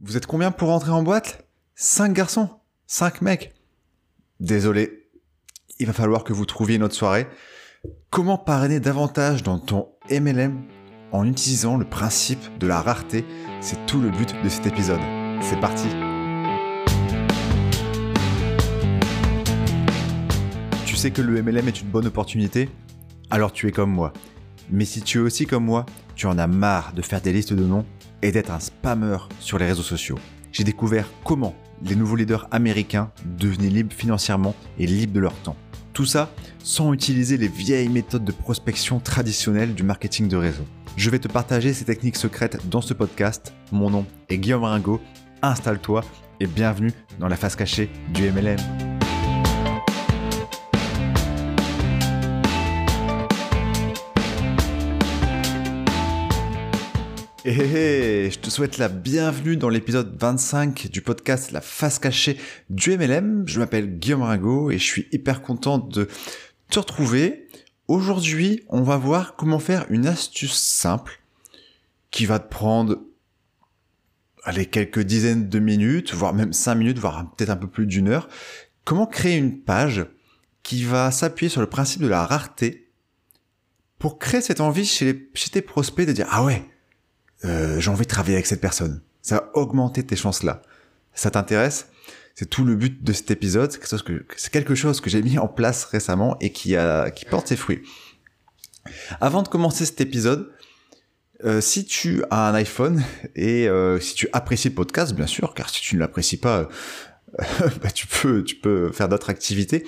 Vous êtes combien pour rentrer en boîte? Cinq garçons. Cinq mecs. Désolé, il va falloir que vous trouviez une autre soirée. Comment parrainer davantage dans ton MLM en utilisant le principe de la rareté? C'est tout le but de cet épisode. C'est parti. Tu sais que le MLM est une bonne opportunité? Alors tu es comme moi. Mais si tu es aussi comme moi, tu en as marre de faire des listes de noms et d'être un spammer sur les réseaux sociaux. J'ai découvert comment les nouveaux leaders américains devenaient libres financièrement et libres de leur temps. Tout ça sans utiliser les vieilles méthodes de prospection traditionnelles du marketing de réseau. Je vais te partager ces techniques secrètes dans ce podcast. Mon nom est Guillaume Ringo. Installe-toi et bienvenue dans la face cachée du MLM. Et eh, eh, eh, je te souhaite la bienvenue dans l'épisode 25 du podcast La face cachée du MLM. Je m'appelle Guillaume Ringo et je suis hyper content de te retrouver. Aujourd'hui, on va voir comment faire une astuce simple qui va te prendre allez, quelques dizaines de minutes, voire même 5 minutes, voire peut-être un peu plus d'une heure. Comment créer une page qui va s'appuyer sur le principe de la rareté pour créer cette envie chez, chez tes prospects de dire ah ouais, euh, j'ai envie de travailler avec cette personne. Ça va augmenter tes chances là. Ça t'intéresse? C'est tout le but de cet épisode. C'est quelque chose que, j'ai mis en place récemment et qui a, qui porte ses fruits. Avant de commencer cet épisode, euh, si tu as un iPhone et euh, si tu apprécies le podcast, bien sûr, car si tu ne l'apprécies pas, bah, tu peux, tu peux faire d'autres activités.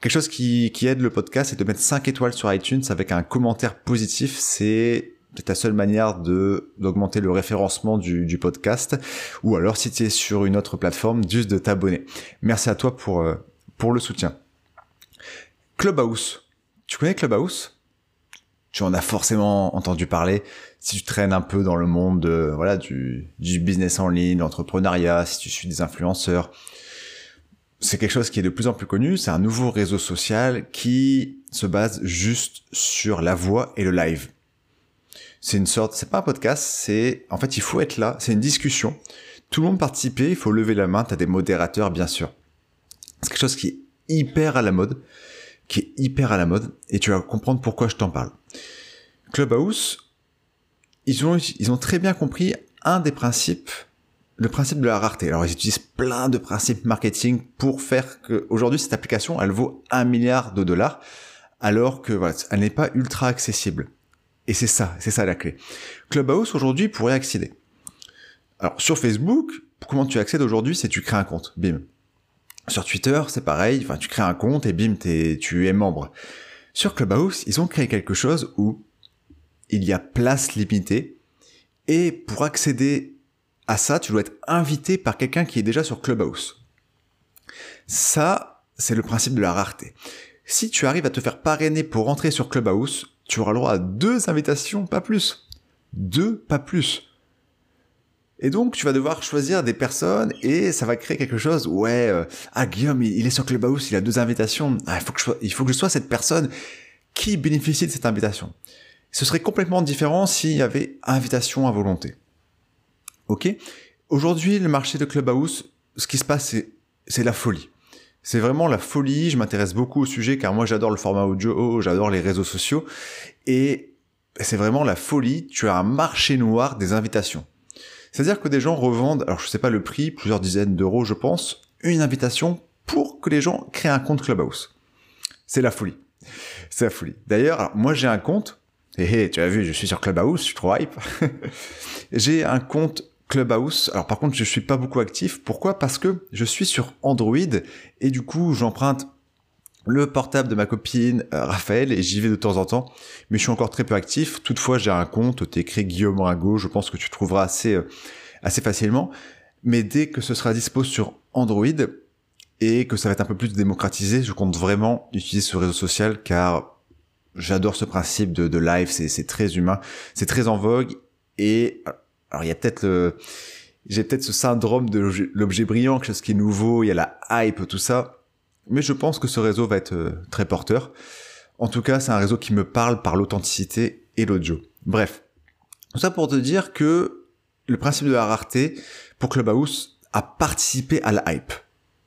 Quelque chose qui, qui aide le podcast, c'est de mettre 5 étoiles sur iTunes avec un commentaire positif. C'est c'est ta seule manière de d'augmenter le référencement du, podcast ou alors si tu es sur une autre plateforme juste de t'abonner. Merci à toi pour euh, pour le soutien. Clubhouse. Tu connais Clubhouse? Tu en as forcément entendu parler si tu traînes un peu dans le monde de, voilà du du business en ligne, l'entrepreneuriat, si tu suis des influenceurs. C'est quelque chose qui est de plus en plus connu, c'est un nouveau réseau social qui se base juste sur la voix et le live c'est une sorte, c'est pas un podcast, c'est, en fait, il faut être là, c'est une discussion. Tout le monde participer, il faut lever la main, t'as des modérateurs, bien sûr. C'est quelque chose qui est hyper à la mode, qui est hyper à la mode, et tu vas comprendre pourquoi je t'en parle. Clubhouse, ils ont, ils ont très bien compris un des principes, le principe de la rareté. Alors, ils utilisent plein de principes marketing pour faire que, aujourd'hui, cette application, elle vaut un milliard de dollars, alors que, voilà, elle n'est pas ultra accessible. Et c'est ça, c'est ça la clé. Clubhouse aujourd'hui pourrait accéder. Alors sur Facebook, comment tu accèdes aujourd'hui C'est tu crées un compte, bim. Sur Twitter, c'est pareil, tu crées un compte et bim, tu es membre. Sur Clubhouse, ils ont créé quelque chose où il y a place limitée et pour accéder à ça, tu dois être invité par quelqu'un qui est déjà sur Clubhouse. Ça, c'est le principe de la rareté. Si tu arrives à te faire parrainer pour rentrer sur Clubhouse, tu auras le droit à deux invitations, pas plus. Deux, pas plus. Et donc, tu vas devoir choisir des personnes et ça va créer quelque chose. Ouais, euh, ah Guillaume, il, est sur Clubhouse, il a deux invitations. Ah, il faut que je, sois cette personne qui bénéficie de cette invitation. Ce serait complètement différent s'il y avait invitation à volonté. Ok? Aujourd'hui, le marché de Clubhouse, ce qui se passe, c'est la folie. C'est vraiment la folie. Je m'intéresse beaucoup au sujet car moi j'adore le format audio, j'adore les réseaux sociaux et c'est vraiment la folie. Tu as un marché noir des invitations. C'est-à-dire que des gens revendent, alors je sais pas le prix, plusieurs dizaines d'euros je pense, une invitation pour que les gens créent un compte Clubhouse. C'est la folie. C'est la folie. D'ailleurs, moi j'ai un compte. Et tu as vu, je suis sur Clubhouse, je suis trop hype. j'ai un compte Clubhouse. Alors par contre, je suis pas beaucoup actif. Pourquoi? Parce que je suis sur Android et du coup, j'emprunte le portable de ma copine euh, Raphaël et j'y vais de temps en temps, mais je suis encore très peu actif. Toutefois, j'ai un compte, t'es écrit Guillaume Ringo, je pense que tu trouveras assez euh, assez facilement. Mais dès que ce sera dispo sur Android et que ça va être un peu plus démocratisé, je compte vraiment utiliser ce réseau social car j'adore ce principe de, de live, c'est très humain, c'est très en vogue et alors il y a peut-être le, j'ai peut-être ce syndrome de l'objet brillant, quelque chose qui est nouveau, il y a la hype, tout ça. Mais je pense que ce réseau va être euh, très porteur. En tout cas, c'est un réseau qui me parle par l'authenticité et l'audio. Bref. Tout ça pour te dire que le principe de la rareté pour Clubhouse a participé à la hype.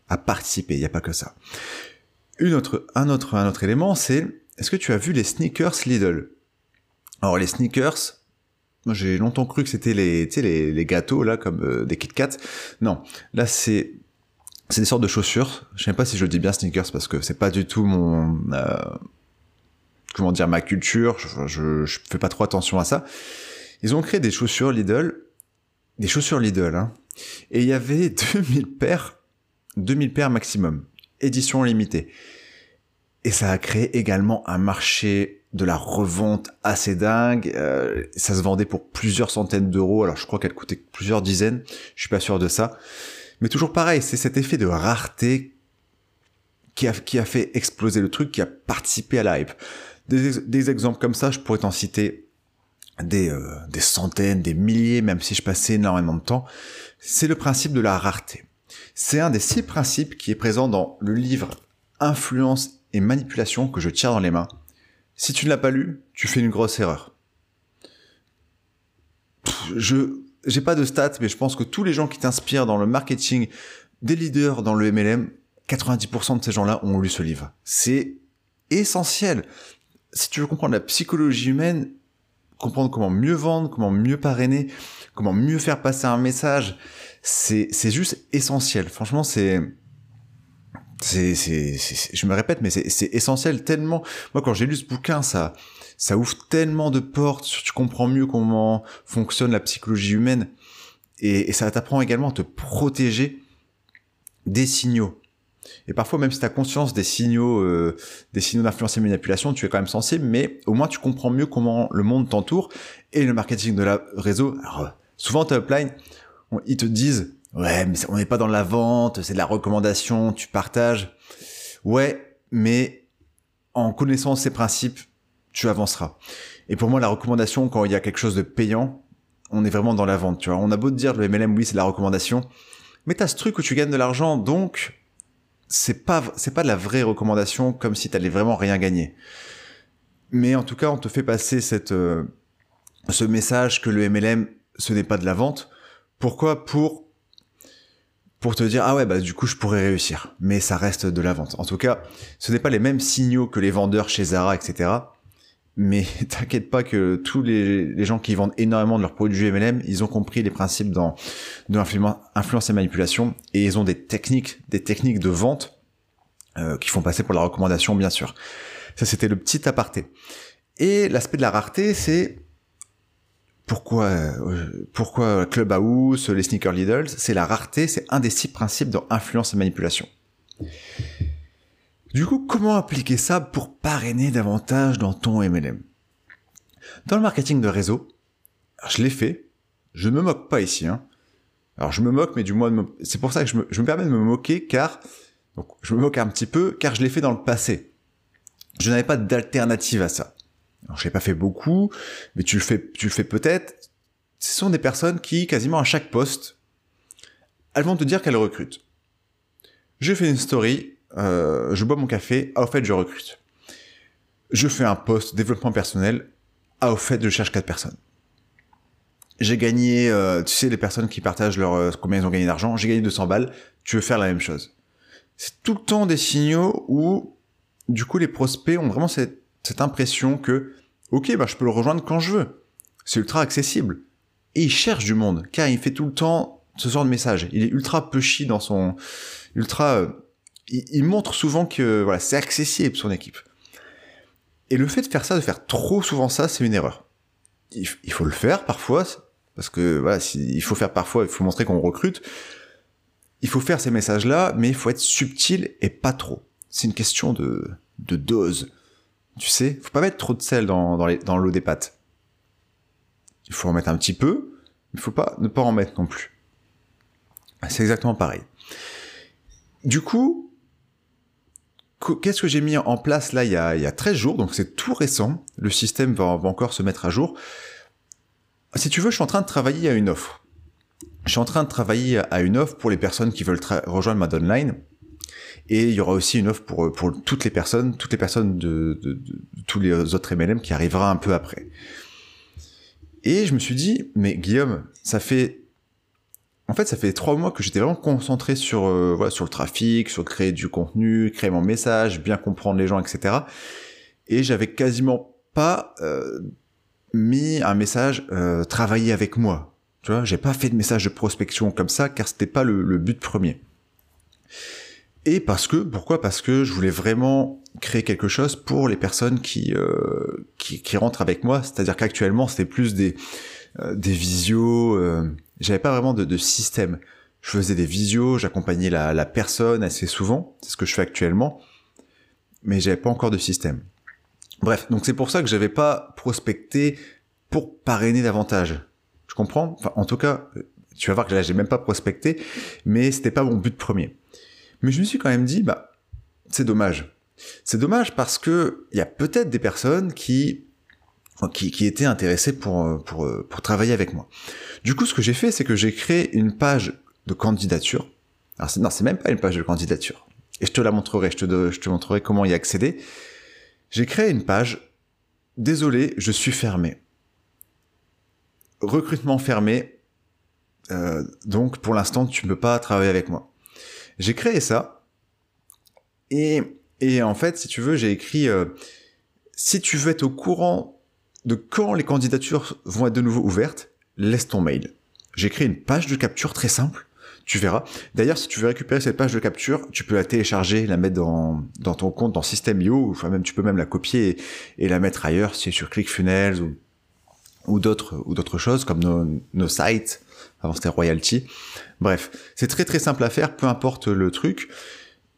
A participé, il n'y a pas que ça. Une autre, un autre, un autre élément, c'est est-ce que tu as vu les sneakers Lidl? Alors les sneakers, moi j'ai longtemps cru que c'était les, les, les gâteaux là comme euh, des Kit Kat. Non, là c'est c'est des sortes de chaussures. Je sais pas si je dis bien sneakers parce que c'est pas du tout mon euh, comment dire ma culture. Je, je, je, fais pas trop attention à ça. Ils ont créé des chaussures Lidl, des chaussures Lidl, hein, et il y avait 2000 paires, 2000 paires maximum, édition limitée. Et ça a créé également un marché de la revente assez dingue. Euh, ça se vendait pour plusieurs centaines d'euros. Alors je crois qu'elle coûtait plusieurs dizaines. Je suis pas sûr de ça. Mais toujours pareil, c'est cet effet de rareté qui a, qui a fait exploser le truc, qui a participé à la hype. Des, des exemples comme ça, je pourrais t'en citer des, euh, des centaines, des milliers, même si je passais énormément de temps. C'est le principe de la rareté. C'est un des six principes qui est présent dans le livre Influence et manipulation que je tiens dans les mains. Si tu ne l'as pas lu, tu fais une grosse erreur. Je j'ai pas de stats, mais je pense que tous les gens qui t'inspirent dans le marketing, des leaders dans le MLM, 90% de ces gens-là ont lu ce livre. C'est essentiel. Si tu veux comprendre la psychologie humaine, comprendre comment mieux vendre, comment mieux parrainer, comment mieux faire passer un message, c'est c'est juste essentiel. Franchement, c'est c'est, je me répète, mais c'est essentiel tellement. Moi, quand j'ai lu ce bouquin, ça, ça ouvre tellement de portes. Tu comprends mieux comment fonctionne la psychologie humaine, et, ça t'apprend également à te protéger des signaux. Et parfois, même si tu as conscience des signaux, euh, des signaux d'influence et manipulation, tu es quand même sensible, mais au moins tu comprends mieux comment le monde t'entoure et le marketing de la réseau. Souvent, tes upline, ils te disent Ouais, mais on n'est pas dans la vente, c'est de la recommandation, tu partages. Ouais, mais en connaissant ces principes, tu avanceras. Et pour moi, la recommandation, quand il y a quelque chose de payant, on est vraiment dans la vente, tu vois. On a beau te dire, le MLM, oui, c'est la recommandation, mais t'as ce truc où tu gagnes de l'argent, donc c'est pas, c'est pas de la vraie recommandation comme si t'allais vraiment rien gagner. Mais en tout cas, on te fait passer cette, euh, ce message que le MLM, ce n'est pas de la vente. Pourquoi? Pour pour te dire ah ouais bah du coup je pourrais réussir. Mais ça reste de la vente. En tout cas ce n'est pas les mêmes signaux que les vendeurs chez Zara etc mais t'inquiète pas que tous les, gens qui vendent énormément de leurs produits MLM ils ont compris les principes dans de l'influence et manipulation. Et ils ont des techniques des techniques de vente euh, qui font passer pour la recommandation bien sûr. Ça c'était le petit aparté. Et l'aspect de la rareté c'est pourquoi, euh, pourquoi Clubhouse, les sneaker Lidl, c'est la rareté, c'est un des six principes dans influence et manipulation. Du coup, comment appliquer ça pour parrainer davantage dans ton MLM Dans le marketing de réseau, je l'ai fait, je ne me moque pas ici. Hein. Alors je me moque, mais du moins, c'est pour ça que je me, je me permets de me moquer, car donc, je me moque un petit peu, car je l'ai fait dans le passé. Je n'avais pas d'alternative à ça. Alors, je l'ai pas fait beaucoup, mais tu le fais, tu le fais peut-être. Ce sont des personnes qui, quasiment à chaque poste, elles vont te dire qu'elles recrutent. Je fais une story, euh, je bois mon café, ah, au fait, je recrute. Je fais un post développement personnel, ah, au fait, je cherche quatre personnes. J'ai gagné, euh, tu sais, les personnes qui partagent leur, euh, combien ils ont gagné d'argent, j'ai gagné 200 balles, tu veux faire la même chose. C'est tout le temps des signaux où, du coup, les prospects ont vraiment cette cette impression que, ok, bah, je peux le rejoindre quand je veux. C'est ultra accessible. Et il cherche du monde, car il fait tout le temps ce genre de message. Il est ultra pushy dans son, ultra, euh, il, montre souvent que, voilà, c'est accessible son équipe. Et le fait de faire ça, de faire trop souvent ça, c'est une erreur. Il, faut le faire parfois, parce que, voilà, il faut faire parfois, il faut montrer qu'on recrute. Il faut faire ces messages-là, mais il faut être subtil et pas trop. C'est une question de, de dose. Tu sais, faut pas mettre trop de sel dans, l'eau des pâtes. Il faut en mettre un petit peu, mais il faut pas ne pas en mettre non plus. C'est exactement pareil. Du coup, qu'est-ce que j'ai mis en place là il y a, il y a 13 jours, donc c'est tout récent. Le système va, va, encore se mettre à jour. Si tu veux, je suis en train de travailler à une offre. Je suis en train de travailler à une offre pour les personnes qui veulent rejoindre ma downline. Et il y aura aussi une offre pour, pour toutes les personnes, toutes les personnes de, tous les autres MLM qui arrivera un peu après. Et je me suis dit, mais Guillaume, ça fait en fait, ça fait trois mois que j'étais vraiment concentré sur euh, voilà sur le trafic, sur créer du contenu, créer mon message, bien comprendre les gens, etc. Et j'avais quasiment pas euh, mis un message euh, travailler avec moi. Tu vois, j'ai pas fait de message de prospection comme ça car c'était pas le, but premier. Et parce que pourquoi? Parce que je voulais vraiment créer quelque chose pour les personnes qui euh, qui, qui rentrent avec moi. C'est-à-dire qu'actuellement c'était plus des euh, des visios j'avais pas vraiment de, de, système. Je faisais des visios, j'accompagnais la, la, personne assez souvent, c'est ce que je fais actuellement, mais j'avais pas encore de système. Bref, donc c'est pour ça que j'avais pas prospecté pour parrainer davantage. Je comprends? Enfin, en tout cas, tu vas voir que là, j'ai même pas prospecté, mais c'était pas mon but premier. Mais je me suis quand même dit, bah, c'est dommage. C'est dommage parce que il y a peut-être des personnes qui qui, qui étaient intéressés pour, euh, pour, euh, pour travailler avec moi. Du coup, ce que j'ai fait, c'est que j'ai créé une page de candidature. Alors, non, c'est même pas une page de candidature. Et je te la montrerai, je te, je te montrerai comment y accéder. J'ai créé une page. Désolé, je suis fermé. Recrutement fermé. Euh, donc, pour l'instant, tu ne peux pas travailler avec moi. J'ai créé ça. Et, et en fait, si tu veux, j'ai écrit... Euh, si tu veux être au courant de quand les candidatures vont être de nouveau ouvertes, laisse ton mail. J'ai créé une page de capture très simple. Tu verras. D'ailleurs, si tu veux récupérer cette page de capture, tu peux la télécharger, la mettre dans, dans ton compte dans System.io, enfin même tu peux même la copier et, la mettre ailleurs, si c'est sur ClickFunnels ou, d'autres ou d'autres choses comme nos sites. Avant c'était Royalty. Bref, c'est très très simple à faire, peu importe le truc.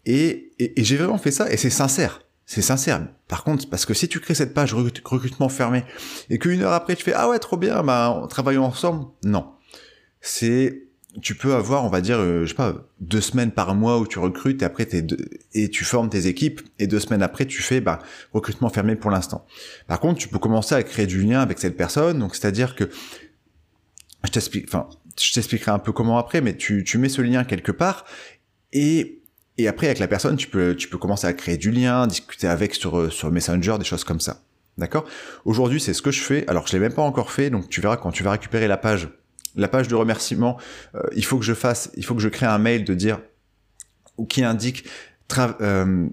Et, et, et j'ai vraiment fait ça et c'est sincère. C'est sincère. Par contre, parce que si tu crées cette page recrutement fermé et qu'une heure après tu fais ah ouais trop bien, bah travaillons ensemble, non. C'est tu peux avoir, on va dire, euh, je sais pas, deux semaines par mois où tu recrutes et après t'es et tu formes tes équipes et deux semaines après tu fais bah recrutement fermé pour l'instant. Par contre, tu peux commencer à créer du lien avec cette personne, donc c'est-à-dire que je t'explique, enfin, je t'expliquerai un peu comment après, mais tu, tu mets ce lien quelque part et et après, avec la personne, tu peux, tu peux commencer à créer du lien, discuter avec sur, sur Messenger, des choses comme ça. D'accord? Aujourd'hui, c'est ce que je fais. Alors, je l'ai même pas encore fait, donc tu verras quand tu vas récupérer la page, la page de remerciement, euh, il faut que je fasse, il faut que je crée un mail de dire ou qui indique euh,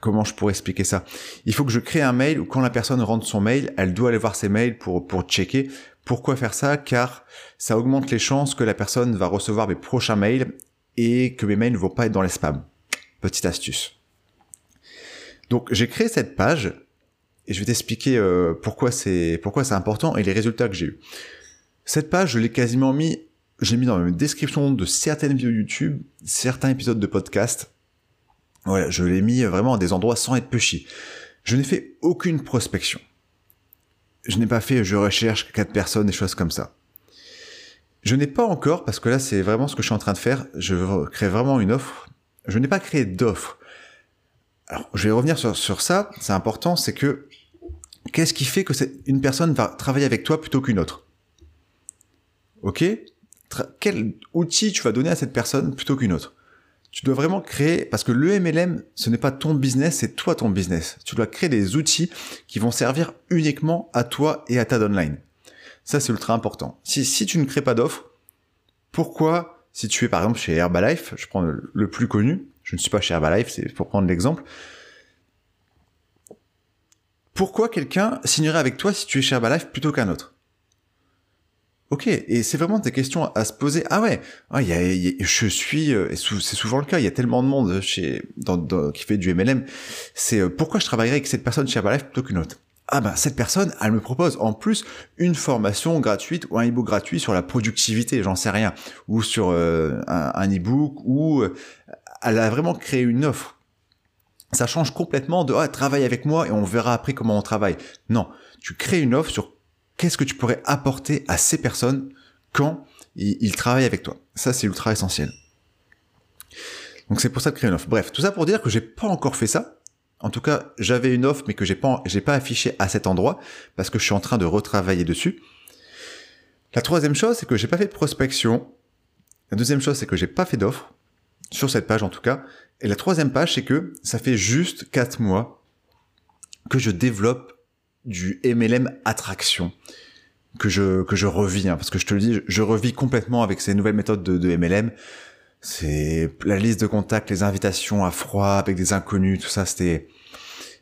comment je pourrais expliquer ça? Il faut que je crée un mail où quand la personne rentre son mail, elle doit aller voir ses mails pour pour checker. Pourquoi faire ça Car ça augmente les chances que la personne va recevoir mes prochains mails et que mes mails ne vont pas être dans les spams. Petite astuce. Donc j'ai créé cette page et je vais t'expliquer euh, pourquoi c'est important et les résultats que j'ai eu. Cette page, je l'ai quasiment mis, j'ai mis dans la description de certaines vidéos YouTube, certains épisodes de podcast. Voilà, je l'ai mis vraiment à des endroits sans être pushy. Je n'ai fait aucune prospection. Je n'ai pas fait je recherche quatre personnes, des choses comme ça. Je n'ai pas encore, parce que là c'est vraiment ce que je suis en train de faire, je crée vraiment une offre. Je n'ai pas créé d'offre. Alors je vais revenir sur, ça, c'est important, c'est que qu'est-ce qui fait que une personne va travailler avec toi plutôt qu'une autre? Ok? Quel outil tu vas donner à cette personne plutôt qu'une autre? Tu dois vraiment créer, parce que le MLM, ce n'est pas ton business, c'est toi ton business. Tu dois créer des outils qui vont servir uniquement à toi et à ta downline. Ça, c'est ultra important. Si, si tu ne crées pas d'offre, pourquoi, si tu es par exemple chez Herbalife, je prends le, plus connu, je ne suis pas chez Herbalife, c'est pour prendre l'exemple, pourquoi quelqu'un signerait avec toi si tu es chez Herbalife plutôt qu'un autre? Ok, et c'est vraiment des questions à se poser. Ah ouais, ah, je suis, euh, et c'est souvent le cas, il y a tellement de monde chez, qui fait du MLM. C'est euh, pourquoi je travaillerais avec cette personne chez Herbalife plutôt qu'une autre? Ah ben cette personne, elle me propose en plus une formation gratuite ou un e-book gratuit sur la productivité, j'en sais rien, ou sur euh, un, e-book, ou elle a vraiment créé une offre. Ça change complètement de ah, travaille avec moi et on verra après comment on travaille. Non, tu crées une offre sur qu'est-ce que tu pourrais apporter à ces personnes quand ils, travaillent avec toi? Ça c'est ultra essentiel. Donc c'est pour ça de créer une offre. Bref, tout ça pour dire que j'ai pas encore fait ça, en tout cas, j'avais une offre, mais que j'ai pas, j'ai pas affiché à cet endroit parce que je suis en train de retravailler dessus. La troisième chose, c'est que j'ai pas fait de prospection. La deuxième chose, c'est que j'ai pas fait d'offre sur cette page en tout cas. Et la troisième page, c'est que ça fait juste quatre mois que je développe du MLM attraction. que je que je revis, hein, parce que je te le dis, je revis complètement avec ces nouvelles méthodes de, de MLM. C'est la liste de contacts, les invitations à froid avec des inconnus, tout ça, c'était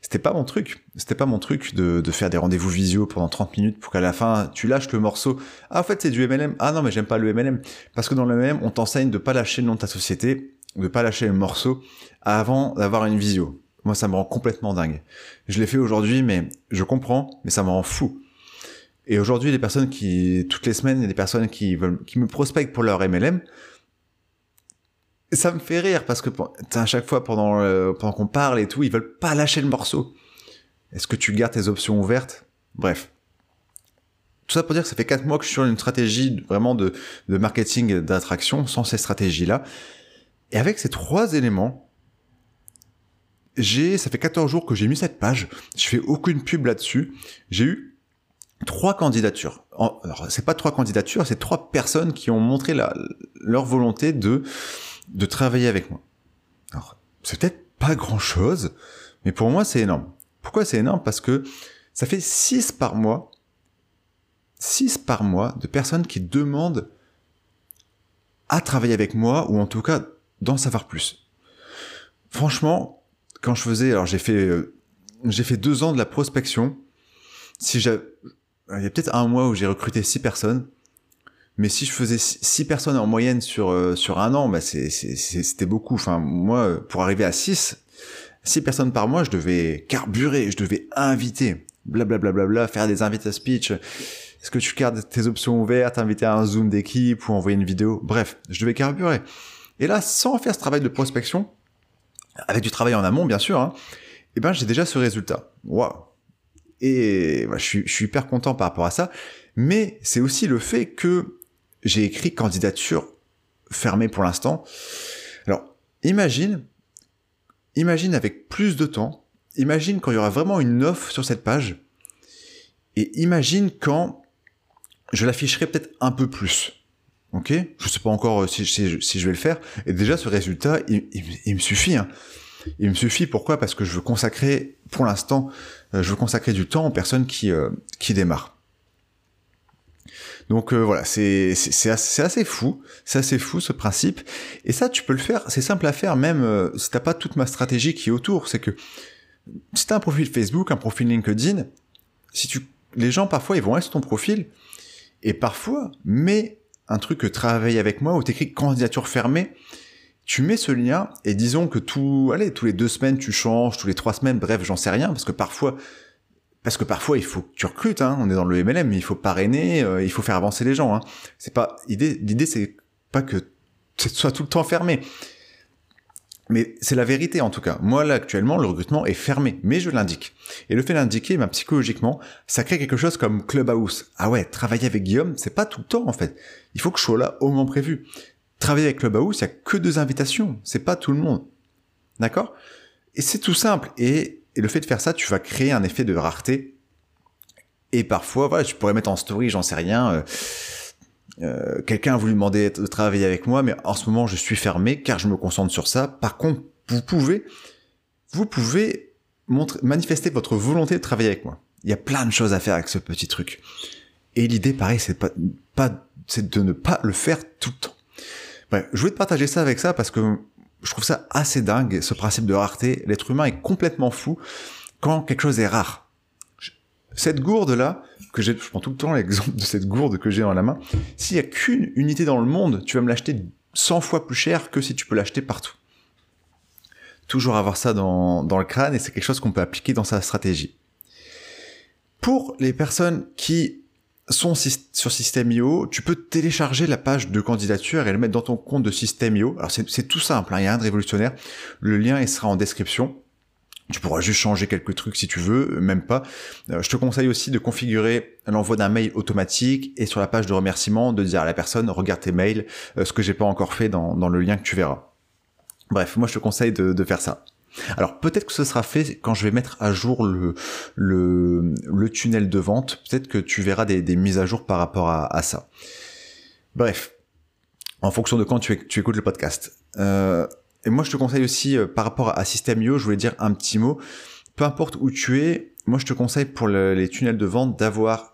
c'était pas mon truc. C'était pas mon truc de, de faire des rendez-vous visio pendant 30 minutes pour qu'à la fin, tu lâches le morceau. Ah, en fait, c'est du MLM. Ah non, mais j'aime pas le MLM. Parce que dans le MLM, on t'enseigne de pas lâcher le nom de ta société, de pas lâcher le morceau avant d'avoir une visio. Moi, ça me rend complètement dingue. Je l'ai fait aujourd'hui, mais je comprends, mais ça me rend fou. Et aujourd'hui, les personnes qui, toutes les semaines, il y a des personnes qui veulent, qui me prospectent pour leur MLM. Ça me fait rire parce que à chaque fois pendant, pendant qu'on parle et tout, ils veulent pas lâcher le morceau. Est-ce que tu gardes tes options ouvertes? Bref. Tout ça pour dire que ça fait quatre mois que je suis sur une stratégie vraiment de, de marketing d'attraction sans ces stratégies-là. Et avec ces trois éléments, j'ai, ça fait 14 jours que j'ai mis cette page. Je fais aucune pub là-dessus. J'ai eu trois candidatures. Alors, c'est pas trois candidatures, c'est trois personnes qui ont montré leur volonté de de travailler avec moi. Alors, c'est peut-être pas grand-chose, mais pour moi, c'est énorme. Pourquoi c'est énorme? Parce que ça fait 6 par mois, 6 par mois de personnes qui demandent à travailler avec moi, ou en tout cas d'en savoir plus. Franchement, quand je faisais, alors j'ai fait, euh, j'ai fait deux ans de la prospection. Si j'ai, il y a peut-être un mois où j'ai recruté six personnes. Mais si je faisais six personnes en moyenne sur euh, sur un an, bah c'était beaucoup. Enfin, moi, pour arriver à 6, six personnes par mois, je devais carburer, je devais inviter, blablabla, bla, bla, bla, faire des invités à speech. Est-ce que tu gardes tes options ouvertes, inviter à un zoom d'équipe ou envoyer une vidéo? Bref, je devais carburer. Et là, sans faire ce travail de prospection, avec du travail en amont, bien sûr, hein, eh ben j'ai déjà ce résultat. Waouh Et bah, je, suis, je suis hyper content par rapport à ça. Mais c'est aussi le fait que j'ai écrit candidature fermée pour l'instant. Alors, imagine, imagine avec plus de temps, imagine quand il y aura vraiment une offre sur cette page, et imagine quand je l'afficherai peut-être un peu plus. Ok Je sais pas encore euh, si, je vais le faire. Et déjà, ce résultat, il, me suffit. Hein. Il me suffit. Pourquoi? Parce que je veux consacrer, pour l'instant, euh, je veux consacrer du temps aux personnes qui, euh, qui démarrent. Donc euh, voilà, c'est c'est assez, assez, fou, c'est assez fou ce principe. Et ça, tu peux le faire, c'est simple à faire même euh, si t'as pas toute ma stratégie qui est autour. C'est que si t'as un profil Facebook, un profil LinkedIn, si tu, les gens parfois ils vont sur ton profil et parfois, mets un truc que travaille avec moi où t'écris candidature fermée. Tu mets ce lien et disons que tout, allez, tous les deux semaines tu changes, tous les trois semaines, bref, j'en sais rien parce que parfois parce que parfois il faut que tu recrutes, hein, on est dans le MLM, il faut parrainer, euh, il faut faire avancer les gens. Hein. C'est pas l'idée, l'idée c'est pas que ce soit tout le temps fermé. Mais c'est la vérité en tout cas. Moi là actuellement le recrutement est fermé, mais je l'indique. Et le fait d'indiquer, bah, psychologiquement, ça crée quelque chose comme Clubhouse. Ah ouais, travailler avec Guillaume, c'est pas tout le temps en fait. Il faut que je sois là au moment prévu. Travailler avec Clubhouse, il y a que deux invitations, c'est pas tout le monde. D'accord? Et c'est tout simple. Et et le fait de faire ça, tu vas créer un effet de rareté. Et parfois, voilà, tu pourrais mettre en story, j'en sais rien. Euh, euh, quelqu'un a voulu demander de travailler avec moi, mais en ce moment, je suis fermé car je me concentre sur ça. Par contre, vous pouvez, vous pouvez manifester votre volonté de travailler avec moi. Il y a plein de choses à faire avec ce petit truc. Et l'idée, pareil, c'est pas, c'est de ne pas le faire tout le temps. Bref, je voulais te partager ça avec ça parce que je trouve ça assez dingue, ce principe de rareté. L'être humain est complètement fou quand quelque chose est rare. Cette gourde-là, je prends tout le temps l'exemple de cette gourde que j'ai dans la main, s'il y a qu'une unité dans le monde, tu vas me l'acheter 100 fois plus cher que si tu peux l'acheter partout. Toujours avoir ça dans, dans le crâne et c'est quelque chose qu'on peut appliquer dans sa stratégie. Pour les personnes qui sont sur System.io, tu peux télécharger la page de candidature et le mettre dans ton compte de System.io. Alors c'est tout simple, hein, il n'y a rien de révolutionnaire. Le lien il sera en description. Tu pourras juste changer quelques trucs si tu veux, même pas. Euh, je te conseille aussi de configurer l'envoi d'un mail automatique et sur la page de remerciement de dire à la personne regarde tes mails, euh, ce que j'ai pas encore fait dans, le lien que tu verras. Bref, moi je te conseille de, faire ça. Alors peut-être que ce sera fait quand je vais mettre à jour le, tunnel de vente. Peut-être que tu verras des, mises à jour par rapport à, ça. Bref, en fonction de quand tu, tu écoutes le podcast. Euh, et moi je te conseille aussi euh, par rapport à System.io, je voulais dire un petit mot. Peu importe où tu es, moi je te conseille pour le, les tunnels de vente d'avoir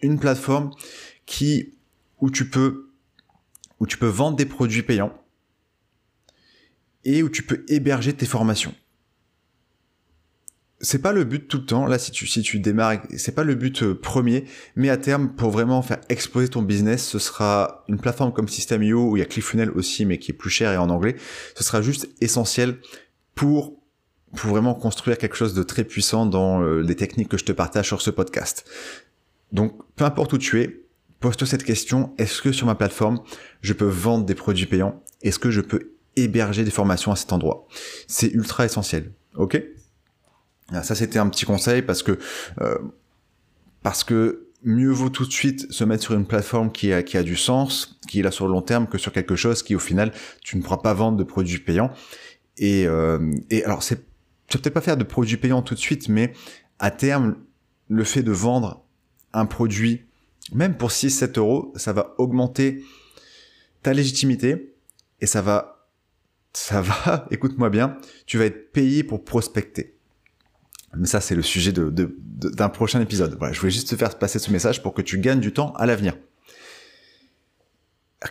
une plateforme qui, où tu peux, où tu peux vendre des produits payants et où tu peux héberger tes formations c'est pas le but tout le temps. Là, si tu si tu démarres, c'est pas le but euh, premier. Mais à terme, pour vraiment faire exploser ton business, ce sera une plateforme comme System.io où il y a ClickFunnels aussi, mais qui est plus cher et en anglais. Ce sera juste essentiel pour pour vraiment construire quelque chose de très puissant dans euh, les techniques que je te partage sur ce podcast. Donc, peu importe où tu es, pose-toi cette question est-ce que sur ma plateforme, je peux vendre des produits payants? Est-ce que je peux héberger des formations à cet endroit? C'est ultra essentiel. Ok? Ça, c'était un petit conseil parce que euh, parce que mieux vaut tout de suite se mettre sur une plateforme qui a, qui a du sens, qui est là sur le long terme, que sur quelque chose qui, au final, tu ne pourras pas vendre de produits payants. Et, euh, et alors, c'est, peut-être pas faire de produits payants tout de suite, mais à terme, le fait de vendre un produit, même pour 6-7 euros, ça va augmenter ta légitimité et ça va, ça va, écoute-moi bien, tu vas être payé pour prospecter. Mais ça, c'est le sujet d'un de, d'un prochain épisode. Voilà, je voulais juste te faire passer ce message pour que tu gagnes du temps à l'avenir.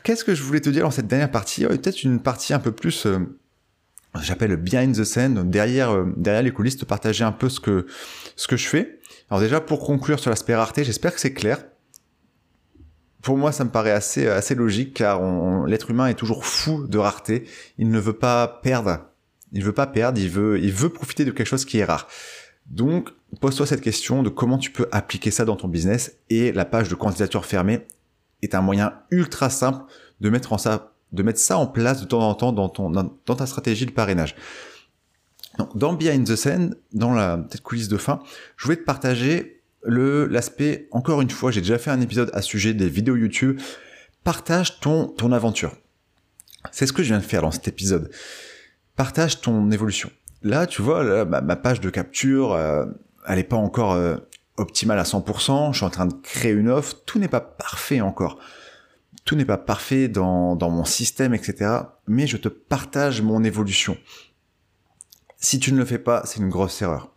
Qu'est-ce que je voulais te dire dans cette dernière partie? Peut-être une partie un peu plus, euh, j'appelle behind the scene, donc derrière, euh, derrière les coulisses, te partager un peu ce que, ce que je fais. Alors déjà, pour conclure sur l'aspect rareté, j'espère que c'est clair. Pour moi, ça me paraît assez, assez logique, car l'être humain est toujours fou de rareté. Il ne veut pas perdre. Il veut pas perdre, il veut, il veut profiter de quelque chose qui est rare. Donc, pose-toi cette question de comment tu peux appliquer ça dans ton business et la page de candidature fermée est un moyen ultra simple de mettre, en ça, de mettre ça en place de temps en temps dans, ton, dans, ta stratégie de parrainage. Dans Behind the Scene, dans la petite coulisse de fin, je voulais te partager l'aspect, encore une fois, j'ai déjà fait un épisode à sujet des vidéos YouTube, partage ton, ton aventure. C'est ce que je viens de faire dans cet épisode. Partage ton évolution. Là, tu vois, ma, page de capture, euh, elle n'est pas encore euh, optimale à 100%. Je suis en train de créer une offre. Tout n'est pas parfait encore. Tout n'est pas parfait dans, mon système, etc. Mais je te partage mon évolution. Si tu ne le fais pas, c'est une grosse erreur.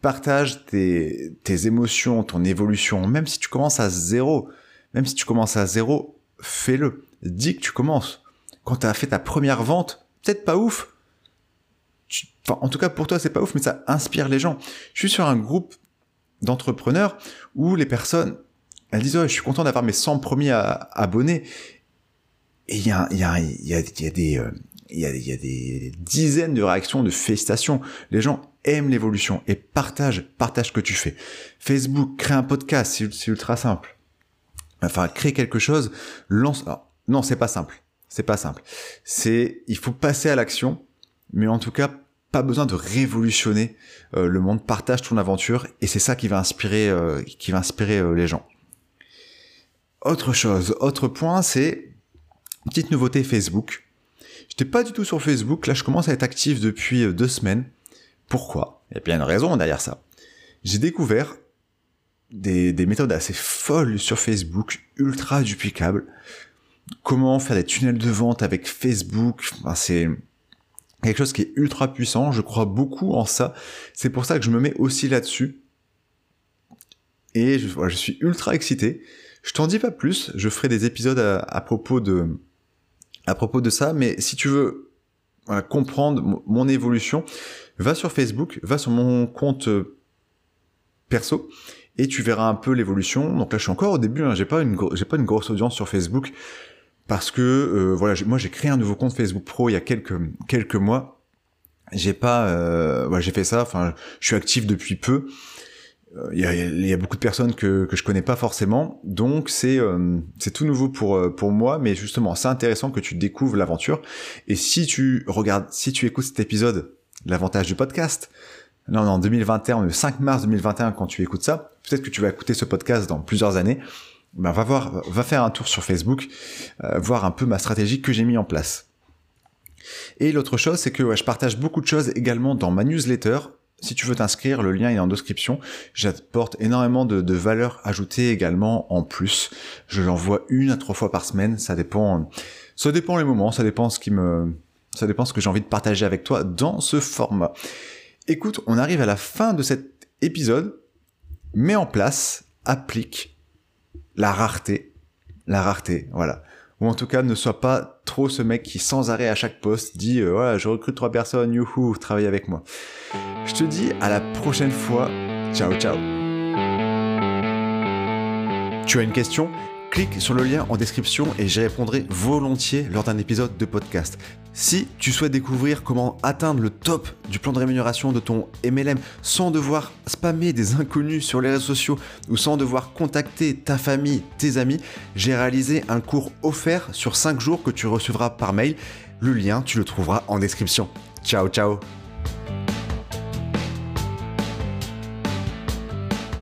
Partage tes, tes émotions, ton évolution, même si tu commences à zéro. Même si tu commences à zéro, fais-le. Dis que tu commences. Quand tu as fait ta première vente, peut-être pas ouf, En tout cas, pour toi, c'est pas ouf, mais ça inspire les gens. Je suis sur un groupe d'entrepreneurs où les personnes, elles disent, oh, je suis content d'avoir mes 100 premiers abonnés. Et il y a, y, a, y, a, des... Euh, il y a des dizaines de réactions, de félicitations. Les gens aiment l'évolution et partagent, partagent ce que tu fais. Facebook, crée un podcast, c'est ultra simple. Enfin, crée quelque chose, lance. non, c'est pas simple. C'est pas simple. C'est, il faut passer à l'action, mais en tout cas, pas besoin de révolutionner euh, le monde, partage ton aventure et c'est ça qui va inspirer, euh, qui va inspirer euh, les gens. Autre chose, autre point, c'est petite nouveauté Facebook. J'étais pas du tout sur Facebook, là je commence à être actif depuis deux semaines. Pourquoi? Il y a bien une raison derrière ça. J'ai découvert des, des méthodes assez folles sur Facebook, ultra duplicables. Comment faire des tunnels de vente avec Facebook, enfin, c'est quelque chose qui est ultra puissant, je crois beaucoup en ça, c'est pour ça que je me mets aussi là-dessus. Et je, suis ultra excité. Je t'en dis pas plus, je ferai des épisodes à, propos de à propos de ça, mais si tu veux comprendre mon évolution, va sur Facebook, va sur mon compte euh, perso et tu verras un peu l'évolution. Donc là, je suis encore au début, hein, j'ai j'ai pas une grosse audience sur Facebook parce que euh, voilà, moi j'ai créé un nouveau compte Facebook Pro il y a quelques quelques mois. J'ai pas, euh, j'ai fait ça. Enfin, je suis actif depuis peu. Euh, il y, a, il y, a, beaucoup de personnes que, que je connais pas forcément, donc c'est euh, c'est tout nouveau pour pour moi, mais justement c'est intéressant que tu découvres l'aventure. Et si tu regardes, si tu écoutes cet épisode, l'avantage du podcast, non, en 2021, le 5 mars 2021, quand tu écoutes ça, peut-être que tu vas écouter ce podcast dans plusieurs années ben va voir, va faire un tour sur Facebook, euh, voir un peu ma stratégie que j'ai mis en place. Et l'autre chose, c'est que je partage beaucoup de choses également dans ma newsletter. Si tu veux t'inscrire, le lien est en description. J'apporte énormément de, de valeur ajoutée également en plus. Je l'envoie une à trois fois par semaine. Ça dépend, ça dépend les moments, ça dépend ce qui me, ça dépend ce que j'ai envie de partager avec toi dans ce format. Écoute, on arrive à la fin de cet épisode. Mets en place, applique la rareté. La rareté, voilà. Ou en tout cas, ne sois pas trop ce mec qui sans arrêt à chaque poste dit euh, ouais, je recrute trois personnes, youhou, travaille avec moi. Je te dis à la prochaine fois. Ciao, ciao. Tu as une question? Clique sur le lien en description et j'y répondrai volontiers lors d'un épisode de podcast. Si tu souhaites découvrir comment atteindre le top du plan de rémunération de ton MLM sans devoir spammer des inconnus sur les réseaux sociaux ou sans devoir contacter ta famille, tes amis, j'ai réalisé un cours offert sur 5 jours que tu recevras par mail. Le lien, tu le trouveras en description. Ciao, ciao